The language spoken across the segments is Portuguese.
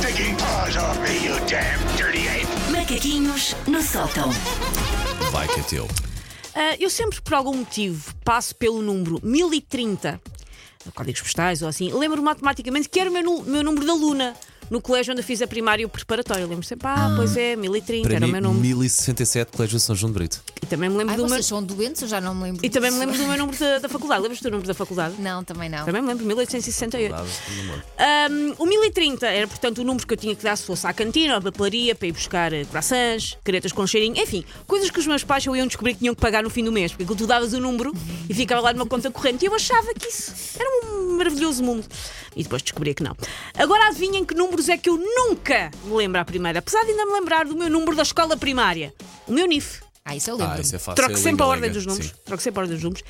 stinking paws off me, you damn dirty ape! Macaquinhos no sótão. Vai que é teu. Ah, eu sempre, por algum motivo, passo pelo número 1030, códigos postais ou assim, lembro-me automaticamente que era o meu, nu- meu número da Luna. No colégio onde eu fiz a primária e o preparatório. Lembro sempre, ah, pois é, 1030 Para era o mim, meu número. 1067, Colégio São João de Brito. E também me lembro Ai, do meu. vocês são doentes, eu já não me lembro. E também me lembro do meu número da, da faculdade. Lembras do número da faculdade? Não, também não. Também me lembro, 1868. Nada, não me lembro. Ahm, o 1030 era, portanto, o número que eu tinha que dar se fosse à cantina ou à papelaria para ir buscar eh, croissants, caretas com cheirinho, enfim, coisas que os meus pais só iam descobrir que tinham que pagar no fim do mês, porque tu davas o número e ficava lá numa conta corrente. E eu achava que isso era um maravilhoso mundo. E depois descobri que não. Agora adivinhem que números é que eu nunca me lembro à primeira, apesar de ainda me lembrar do meu número da escola primária. O meu NIF. Ah, isso eu lembro. Ah, isso é fácil. Troco sempre a ordem dos números. Sim. Troco sempre a ordem dos números.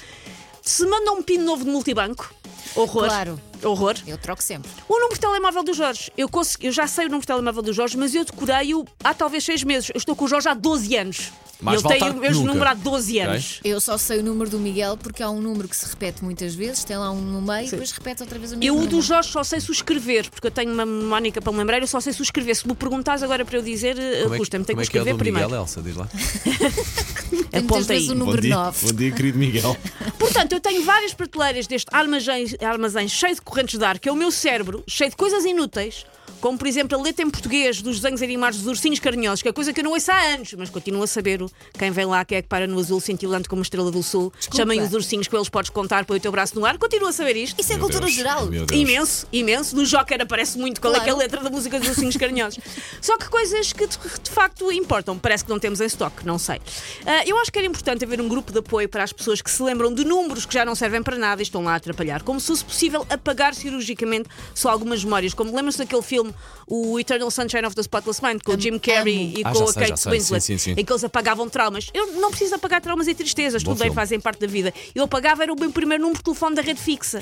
Se manda um pino novo de multibanco, horror. Claro. Horror. Eu troco sempre. O número de telemóvel do Jorge. Eu, consegui- eu já sei o número de telemóvel do Jorge, mas eu decorei-o há talvez seis meses. Eu estou com o Jorge há 12 anos. Mais ele vale tem o mesmo nunca. número há 12 Ok. anos. Eu só sei o número do Miguel porque há um número que se repete muitas vezes, tem lá um no meio e depois repete outra vez o mesmo. Eu o do. Jorge só sei suscrever, porque eu tenho uma mnemónica para me lembrar, eu só sei suscrever. Se me perguntares agora para eu dizer, eh, é, que- custa-me, tenho é que é o escrever do primeiro. Miguel, Elsa? Diz lá. Aponta vezes aí. o número 9. dia, querido Miguel. Portanto, eu tenho várias prateleiras deste armazém, armazém cheio de correntes de ar, que é o meu cérebro, cheio de coisas inúteis, como por exemplo a letra em português dos desenhos animados dos ursinhos carinhosos, que é coisa que eu não ouço há anos, mas continuo a saber o- quem vem lá, quem é que para no azul cintilante como a estrela do sul. Chamem os ursinhos que eles podes contar, põe o teu braço no ar, continuo a saber isto. Isso é cultura Deus, geral. meu Deus. Imenso, imenso. No Joker aparece muito qual é, que é a Claro. letra da música dos ursinhos carinhosos. Só que coisas que de, de facto importam, parece que não temos em estoque, não sei. Ah, eu acho que era importante haver um grupo de apoio para as pessoas que se lembram de números que já não servem para nada e estão lá a atrapalhar. Como se fosse possível apagar cirurgicamente só algumas memórias. Como lembram-se daquele filme, o Eternal Sunshine of the Spotless Mind, com o Jim Carrey e Ah, com a sei, Kate sei. Winslet, Sim, sim, sim. em que eles apagavam traumas. Eu não preciso apagar traumas e tristezas, Bom tudo bem, filme. fazem parte da vida. Eu apagava era o meu primeiro número de telefone da rede fixa,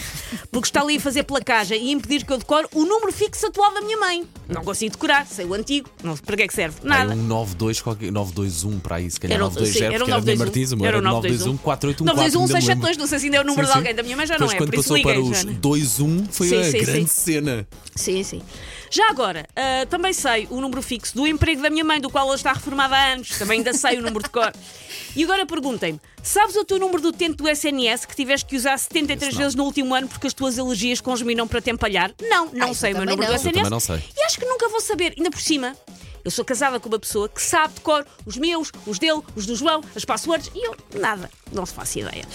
porque está ali a fazer placagem e impedir que eu decore o número fixo atual da minha mãe. Não consigo decorar, sei o antigo, não sei para que é que serve. Nada. um 92, qualquer, 921 para aí, se calhar Era o- 920, sim, era era de 921. Martins, o meu Era era o 921 481 921 ainda me lembro. 672, não sei se ainda é o número Sim, de alguém da minha mãe, já não é. quando por isso passou para liguei, os já, né? 21 foi Sim, a sim, grande cena. Sim, sim. Já agora, ah, também sei o número fixo do emprego da minha mãe, do qual ela está reformada há anos. Também ainda sei o número de cor. E agora perguntem-me: sabes o teu número do utente do SNS que tiveste que usar 73 Esse não. vezes no último ano porque as tuas alergias congeminam para te empalhar? Não, não Ah, sei o meu número do não. SNS. Eu também não sei. E acho que nunca vou saber. Ainda por cima, eu sou casada com uma pessoa que sabe de cor os meus, os dele, os do João, as passwords e eu nada, não se faço ideia.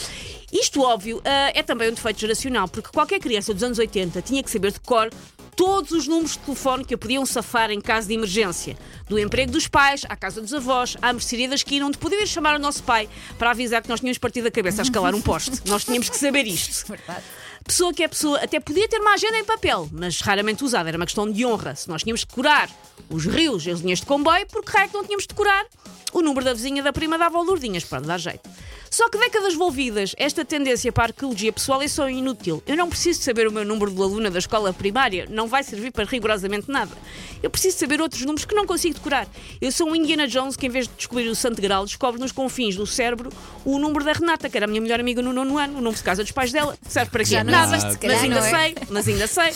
Isto, óbvio, ah, é também um defeito geracional, porque qualquer criança dos anos 80 tinha que saber de cor todos os números de telefone que a podiam safar em caso de emergência. Do emprego dos pais, à casa dos avós, à mercearia da esquina, onde podia ir chamar o nosso pai para avisar que nós tínhamos partido a cabeça a escalar um poste. nós tínhamos que saber isto. Verdade. Pessoa que é pessoa, até podia ter uma agenda em papel, mas raramente usada. Era uma questão de honra. Se nós tínhamos de decorar os rios e as linhas de comboio, porque raio que não tínhamos de decorar o número da vizinha da prima dava ao Lourdinhas, para dar jeito. Só que décadas volvidas, esta tendência para a arqueologia pessoal é só inútil. Eu não preciso saber o meu número de aluna da escola primária, não vai servir para rigorosamente nada. Eu preciso saber outros números que não consigo decorar. Eu sou um Indiana Jones que, em vez de descobrir o Santo Graal, descobre nos confins do cérebro o número da Renata, que era a minha melhor amiga no nono ano, o número de casa dos pais dela. Serve para quê? Nada, mas ainda é? sei, mas ainda sei.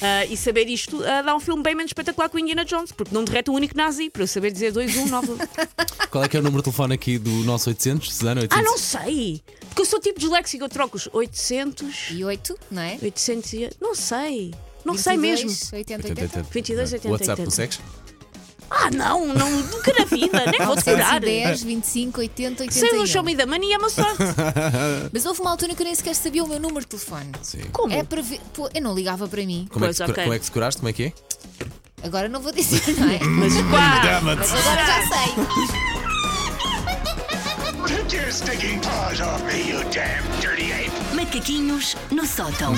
Ah, e saber isto ah, dá um filme bem menos espetacular que o Indiana Jones, porque não derrete o único nazi, para eu saber dizer 2, 1, 9. Qual é que é o número de telefone aqui do nosso 800? Susana, 800? Ah, não sei! Porque eu sou tipo disléxico, eu troco os 800, E 8, não é? 800 e... Não sei. Não sei 22, mesmo. 80, 80, 80. 22, 80, WhatsApp 80. consegues? Ah, não, não, nunca na vida, nem vou decorar. 910, 25, 80, 81. Sei o show me da mania, é uma sorte. Mas houve uma altura que eu nem sequer sabia o meu número de telefone. Sim. Como? É para ver. Pô, eu não ligava para mim. Como, é que, Pois, ok. como é que decoraste? Como é que é? Agora não vou dizer, não é? Mas pá! Mas agora já sei. Take your stinking paws off me, you damn dirty ape! Macaquinhos no sótão.